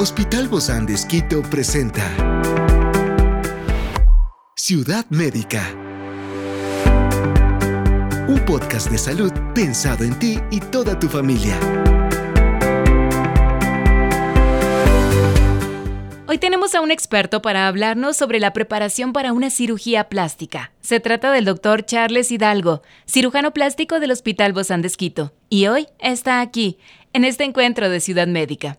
Hospital Bozán de Esquito presenta Ciudad Médica. Un podcast de salud pensado en ti y toda tu familia. Hoy tenemos a un experto para hablarnos sobre la preparación para una cirugía plástica. Se trata del doctor Charles Hidalgo, cirujano plástico del Hospital Bozán de Esquito, y hoy está aquí, en este encuentro de Ciudad Médica.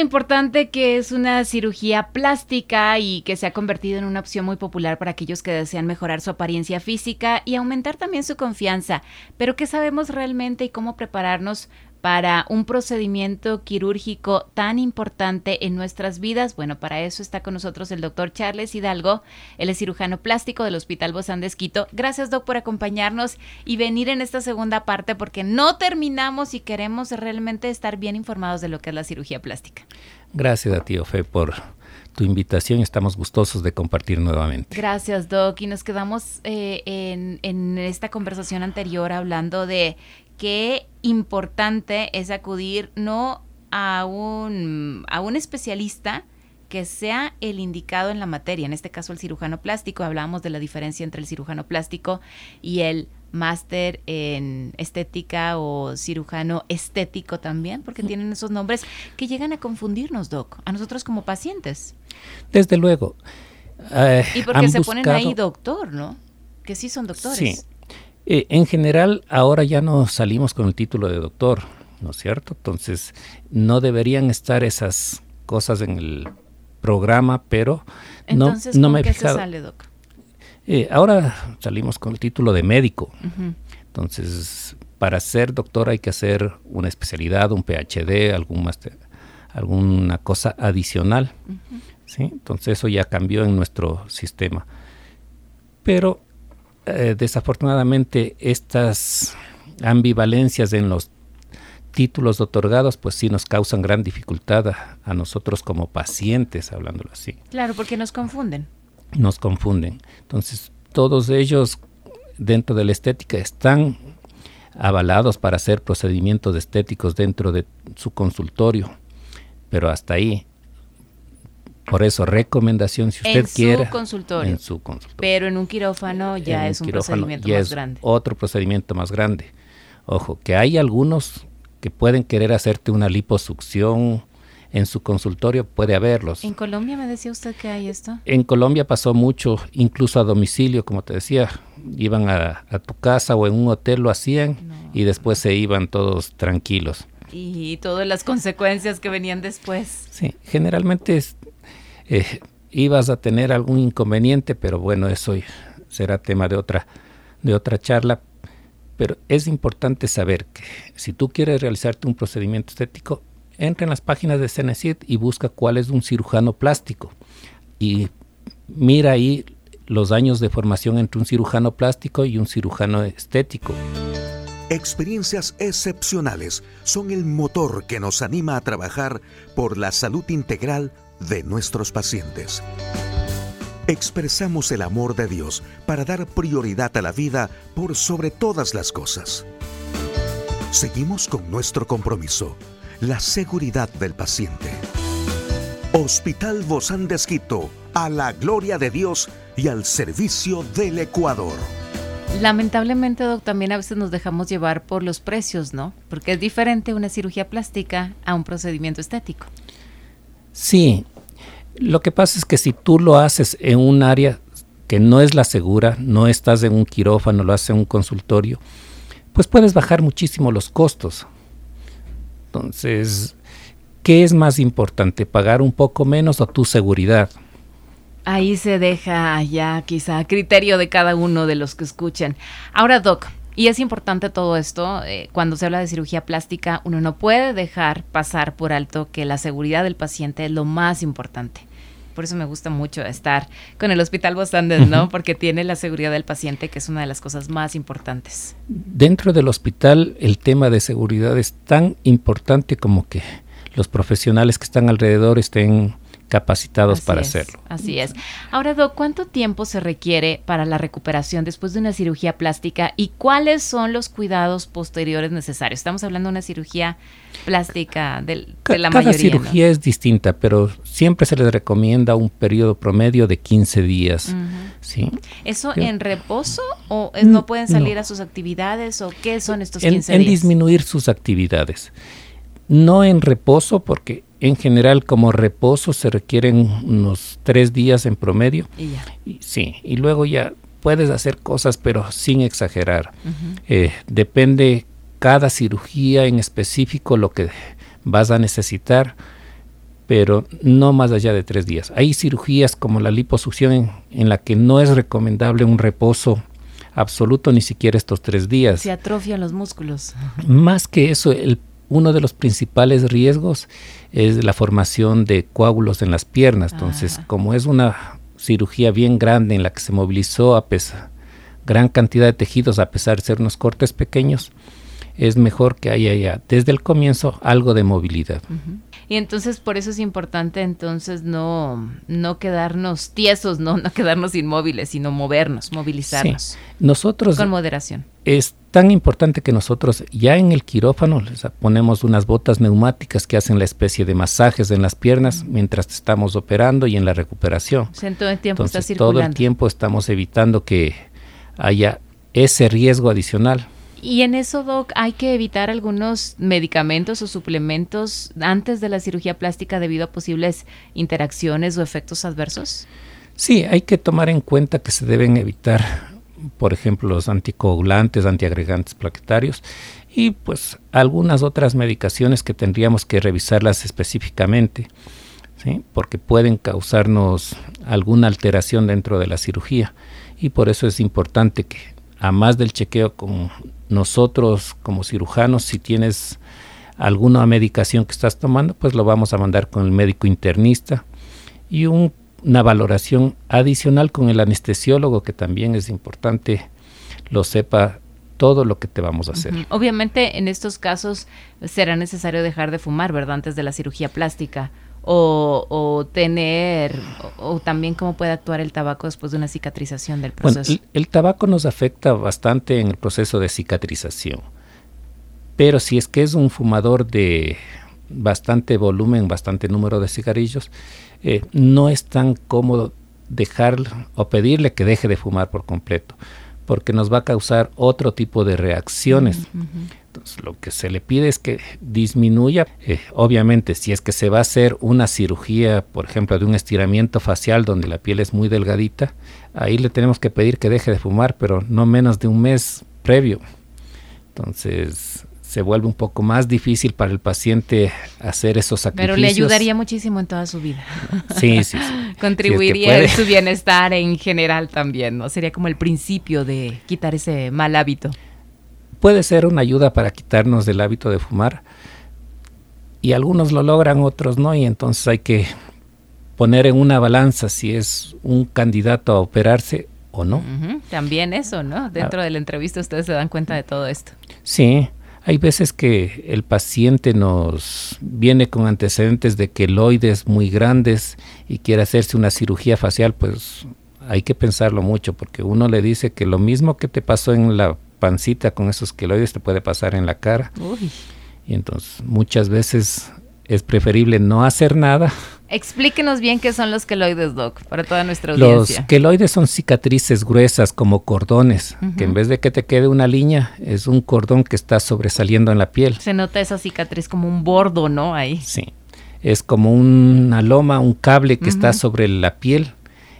Importante que es una cirugía plástica y que se ha convertido en una opción muy popular para aquellos que desean mejorar su apariencia física y aumentar también su confianza. Pero ¿qué sabemos realmente y cómo prepararnos para un procedimiento quirúrgico tan importante en nuestras vidas. Bueno, para eso está con nosotros el doctor Charles Hidalgo, él es cirujano plástico del Hospital Bozán de Esquito. Gracias, doc, por acompañarnos y venir en esta segunda parte porque no terminamos y queremos realmente estar bien informados de lo que es la cirugía plástica. Gracias a ti, Ofe, por tu invitación. Estamos gustosos de compartir nuevamente. Gracias, Doc. Y nos quedamos eh, en, en, esta conversación anterior hablando de qué importante es acudir no a un, a un especialista que sea el indicado en la materia, en este caso el cirujano plástico, hablábamos de la diferencia entre el cirujano plástico y el máster en estética o cirujano estético también, porque tienen esos nombres que llegan a confundirnos, Doc, a nosotros como pacientes. Desde luego. Eh, y porque se ponen ahí doctor, ¿no? Que sí son doctores. Sí. Eh, en general, ahora ya no salimos con el título de doctor, ¿no es cierto? Entonces, no deberían estar esas cosas en el programa, pero Entonces, no, no me qué se sale, doc? Eh, ahora salimos con el título de médico. Entonces, para ser doctor hay que hacer una especialidad, un PhD, algún máster, alguna cosa adicional. ¿sí? Entonces, eso ya cambió en nuestro sistema. Pero eh, desafortunadamente estas ambivalencias en los títulos otorgados pues sí nos causan gran dificultad a, nosotros como pacientes, hablándolo así. Claro, porque nos confunden. Nos confunden. Entonces, todos ellos dentro de la estética están avalados para hacer procedimientos estéticos dentro de su consultorio, pero hasta ahí por eso, recomendación, si usted quiere. En su consultorio. En su consultorio. Pero en un quirófano ya es un procedimiento más grande. Otro procedimiento más grande. Ojo, que hay algunos que pueden querer hacerte una liposucción en su consultorio, puede haberlos. ¿En Colombia me decía usted que hay esto? En Colombia pasó mucho, incluso a domicilio, como te decía. Iban a, tu casa o en un hotel, lo hacían y después se iban todos tranquilos. Y todas las consecuencias que venían después. Sí, generalmente es, eh, ibas a tener algún inconveniente, pero bueno, eso será tema de otra, de otra charla. Pero es importante saber que si tú quieres realizarte un procedimiento estético, entra en las páginas de Cenecid y busca cuál es un cirujano plástico. Y mira ahí los años de formación entre un cirujano plástico y un cirujano estético. Experiencias excepcionales son el motor que nos anima a trabajar por la salud integral de nuestros pacientes. Expresamos el amor de Dios para dar prioridad a la vida por sobre todas las cosas. Seguimos con nuestro compromiso, la seguridad del paciente. Hospital Bozán de Esquito, a la gloria de Dios y al servicio del Ecuador. Lamentablemente, Doc, también a veces nos dejamos llevar por los precios, ¿no? Porque es diferente una cirugía plástica a un procedimiento estético. Sí, lo que pasa es que si tú lo haces en un área que no es la segura, no estás en un quirófano, lo haces en un consultorio, pues puedes bajar muchísimo los costos. Entonces, ¿qué es más importante, pagar un poco menos o tu seguridad? Ahí se deja ya quizá a criterio de cada uno de los que escuchan. Ahora, Doc, Y es importante todo esto. Eh, cuando se habla de cirugía plástica, uno no puede dejar pasar por alto que la seguridad del paciente es lo más importante. Por eso me gusta mucho estar con el Hospital Bostandes, ¿no? Porque tiene la seguridad del paciente, que es una de las cosas más importantes. Dentro del hospital, el tema de seguridad es tan importante como que los profesionales que están alrededor estén capacitados para hacerlo. Así es. Ahora, Doc, ¿cuánto tiempo se requiere para la recuperación después de una cirugía plástica y cuáles son los cuidados posteriores necesarios? Estamos hablando de una cirugía plástica de, la mayoría. Cada cirugía es distinta, pero siempre se les recomienda un periodo promedio de 15 días. ¿sí? ¿Eso en reposo o no pueden salir a sus actividades o qué son estos 15 días? En disminuir sus actividades. No en reposo porque en general, como reposo se requieren unos tres días en promedio. Y ya. sí, y luego ya puedes hacer cosas, pero sin exagerar. Eh, depende cada cirugía en específico lo que vas a necesitar, pero no más allá de tres días. Hay cirugías como la liposucción en, en la que no es recomendable un reposo absoluto ni siquiera estos tres días. Se atrofian los músculos. Más que eso, el uno de los principales riesgos es la formación de coágulos en las piernas. Entonces, ah. como es una cirugía bien grande en la que se movilizó a pesar gran cantidad de tejidos a pesar de ser unos cortes pequeños, es mejor que haya ya desde el comienzo algo de movilidad. Y entonces por eso es importante entonces no, no quedarnos tiesos, no, no quedarnos inmóviles, sino movernos, movilizarnos. Nosotros con moderación. Es tan importante que nosotros ya en el quirófano les ponemos unas botas neumáticas que hacen la especie de masajes en las piernas mientras estamos operando y en la recuperación. O todo el tiempo está Todo el tiempo estamos evitando que haya ese riesgo adicional. Y en eso, Doc, hay que evitar algunos medicamentos o suplementos antes de la cirugía plástica debido a posibles interacciones o efectos adversos. Sí, hay que tomar en cuenta que se deben evitar, por ejemplo, los anticoagulantes, antiagregantes plaquetarios y pues algunas otras medicaciones que tendríamos que revisarlas específicamente, ¿sí? porque pueden causarnos alguna alteración dentro de la cirugía y por eso es importante que a más del chequeo con nosotros como cirujanos, si tienes alguna medicación que estás tomando, pues lo vamos a mandar con el médico internista y una valoración adicional con el anestesiólogo, que también es importante lo sepa todo lo que te vamos a hacer. Obviamente en estos casos será necesario dejar de fumar, ¿verdad? Antes de la cirugía plástica o, tener, o, también cómo puede actuar el tabaco después de una cicatrización del proceso. Bueno, el, tabaco nos afecta bastante en el proceso de cicatrización, pero si es que es un fumador de bastante volumen, bastante número de cigarrillos, eh, no es tan cómodo dejarlo o pedirle que deje de fumar por completo, porque nos va a causar otro tipo de reacciones lo que se le pide es que disminuya, eh, obviamente, si es que se va a hacer una cirugía, por ejemplo, de un estiramiento facial donde la piel es muy delgadita, ahí le tenemos que pedir que deje de fumar, pero no menos de un mes previo. Entonces, se vuelve un poco más difícil para el paciente hacer esos sacrificios. Pero le ayudaría muchísimo en toda su vida. Sí, sí, Contribuiría a su bienestar en general también, ¿no? Sería como el principio de quitar ese mal hábito puede ser una ayuda para quitarnos del hábito de fumar. Y algunos lo logran, otros no, y entonces hay que poner en una balanza si es un candidato a operarse o no. También eso, ¿no? Dentro ah. de la entrevista ustedes se dan cuenta de todo esto. Sí, hay veces que el paciente nos viene con antecedentes de queloides muy grandes y quiere hacerse una cirugía facial, pues hay que pensarlo mucho porque uno le dice que lo mismo que te pasó en la pancita con esos queloides te puede pasar en la cara. Y entonces muchas veces es preferible no hacer nada. Explíquenos bien qué son los queloides, Doc, para toda nuestra audiencia. Los queloides son cicatrices gruesas como cordones, que en vez de que te quede una línea, es un cordón que está sobresaliendo en la piel. Se nota esa cicatriz como un bordo, ¿no? Ahí. Sí. Es como una loma, un cable que está sobre la piel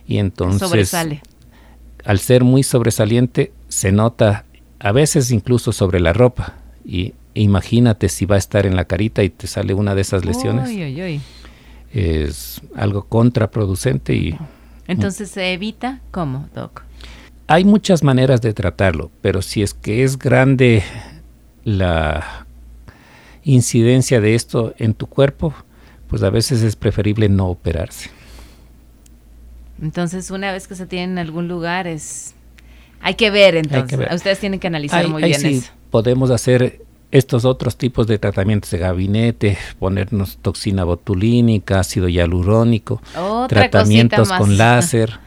y entonces... Sobresale. Al ser muy sobresaliente, se nota a veces incluso sobre la ropa. Y imagínate si va a estar en la carita y te sale una de esas lesiones. Es algo contraproducente y... Entonces se evita, ¿cómo, Doc? hay muchas maneras de tratarlo, pero si es que es grande la incidencia de esto en tu cuerpo, pues a veces es preferible no operarse. Entonces, una vez que se tiene en algún lugar, es hay que ver entonces. Ustedes tienen que analizar muy bien sí eso. Podemos hacer estos otros tipos de tratamientos de gabinete, ponernos toxina botulínica, ácido hialurónico, tratamientos con láser.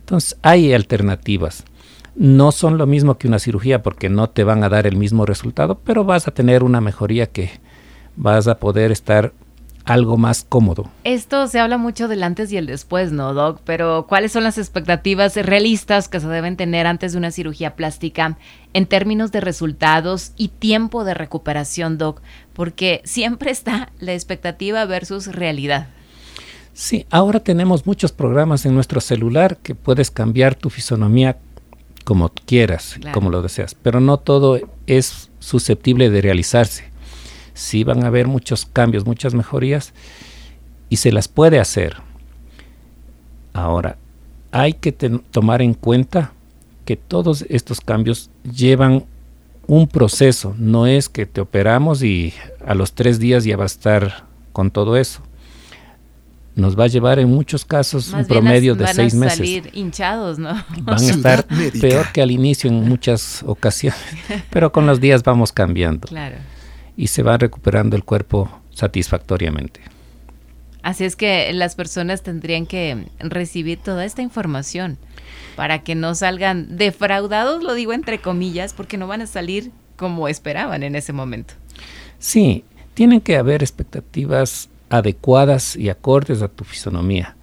Entonces, hay alternativas. No son lo mismo que una cirugía porque no te van a dar el mismo resultado, pero vas a tener una mejoría que vas a poder estar algo más cómodo. Esto se habla mucho del antes y el después, ¿no, Doc? Pero ¿cuáles son las expectativas realistas que se deben tener antes de una cirugía plástica en términos de resultados y tiempo de recuperación, Doc? Porque siempre está la expectativa versus realidad. Sí, ahora tenemos muchos programas en nuestro celular que puedes cambiar tu fisonomía como quieras, como lo deseas, pero no todo es susceptible de realizarse sí van a haber muchos cambios, muchas mejorías y se las puede hacer. Ahora, hay que tomar en cuenta que todos estos cambios llevan un proceso, no es que te operamos y a los tres días ya va a estar con todo eso. Nos va a llevar en muchos casos un promedio de seis meses. Van a salir hinchados, ¿no? Van a estar peor que al inicio en muchas ocasiones, pero con los días vamos cambiando. Claro y se va recuperando el cuerpo satisfactoriamente. Así es que las personas tendrían que recibir toda esta información para que no salgan defraudados, lo digo entre comillas, porque no van a salir como esperaban en ese momento. Sí, tienen que haber expectativas adecuadas y acordes a tu fisonomía,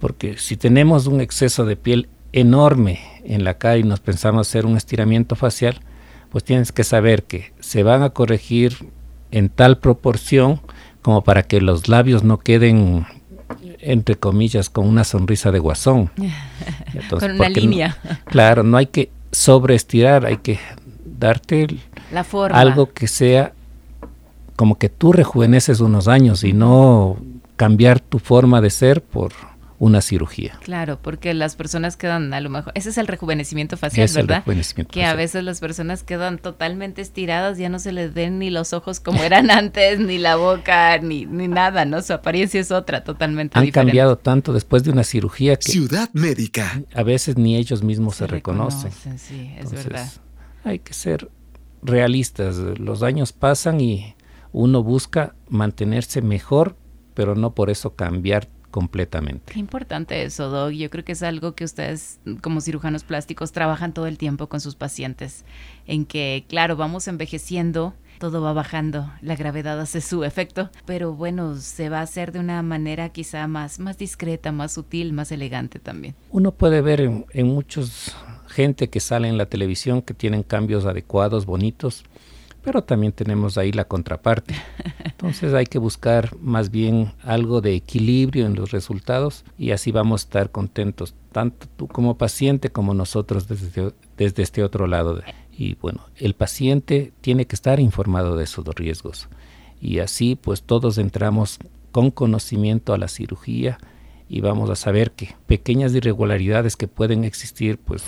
porque si tenemos un exceso de piel enorme en la cara y nos pensamos hacer un estiramiento facial, pues tienes que saber que se van a corregir en tal proporción como para que los labios no queden entre comillas con una sonrisa de guasón. con una línea. claro, no hay que sobreestirar, hay que darte La forma. algo que sea como que tú rejuveneces unos años y no cambiar tu forma de ser por una cirugía. Claro, porque las personas quedan a lo mejor, ese es el rejuvenecimiento facial, es ¿verdad? El rejuvenecimiento que a veces las personas quedan totalmente estiradas, ya no se les ven ni los ojos como eran antes, ni la boca, ni, ni nada, ¿no? Su apariencia es otra, totalmente Han cambiado tanto después de una cirugía que... Ciudad médica. A veces ni ellos mismos se, reconocen. Sí, es verdad. Hay que ser realistas, los años pasan y uno busca mantenerse mejor, pero no por eso cambiar completamente. Qué importante eso, Doc. Yo creo que es algo que ustedes como cirujanos plásticos trabajan todo el tiempo con sus pacientes, en que, claro, vamos envejeciendo, todo va bajando, la gravedad hace su efecto, pero bueno, se va a hacer de una manera quizá más, más discreta, más sutil, más elegante también. Uno puede ver en, en muchos gente que sale en la televisión que tienen cambios adecuados, bonitos, pero también tenemos ahí la contraparte. Entonces hay que buscar más bien algo de equilibrio en los resultados y así vamos a estar contentos, tanto tú como paciente como nosotros desde, desde este otro lado. Y bueno, el paciente tiene que estar informado de esos riesgos y así pues todos entramos con conocimiento a la cirugía y vamos a saber que pequeñas irregularidades que pueden existir pues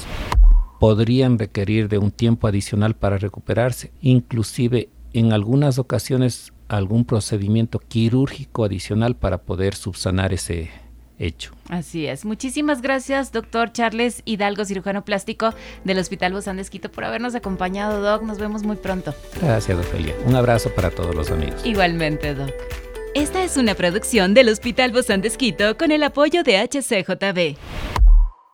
podrían requerir de un tiempo adicional para recuperarse, inclusive en algunas ocasiones algún procedimiento quirúrgico adicional para poder subsanar ese hecho. Así es. Muchísimas gracias, doctor Charles Hidalgo, cirujano plástico del Hospital Bozán de Esquito, por habernos acompañado, doc. Nos vemos muy pronto. Gracias, Ofelia. Un abrazo para todos los amigos. Igualmente, doc. Esta es una producción del Hospital Bozán de Esquito con el apoyo de HCJB.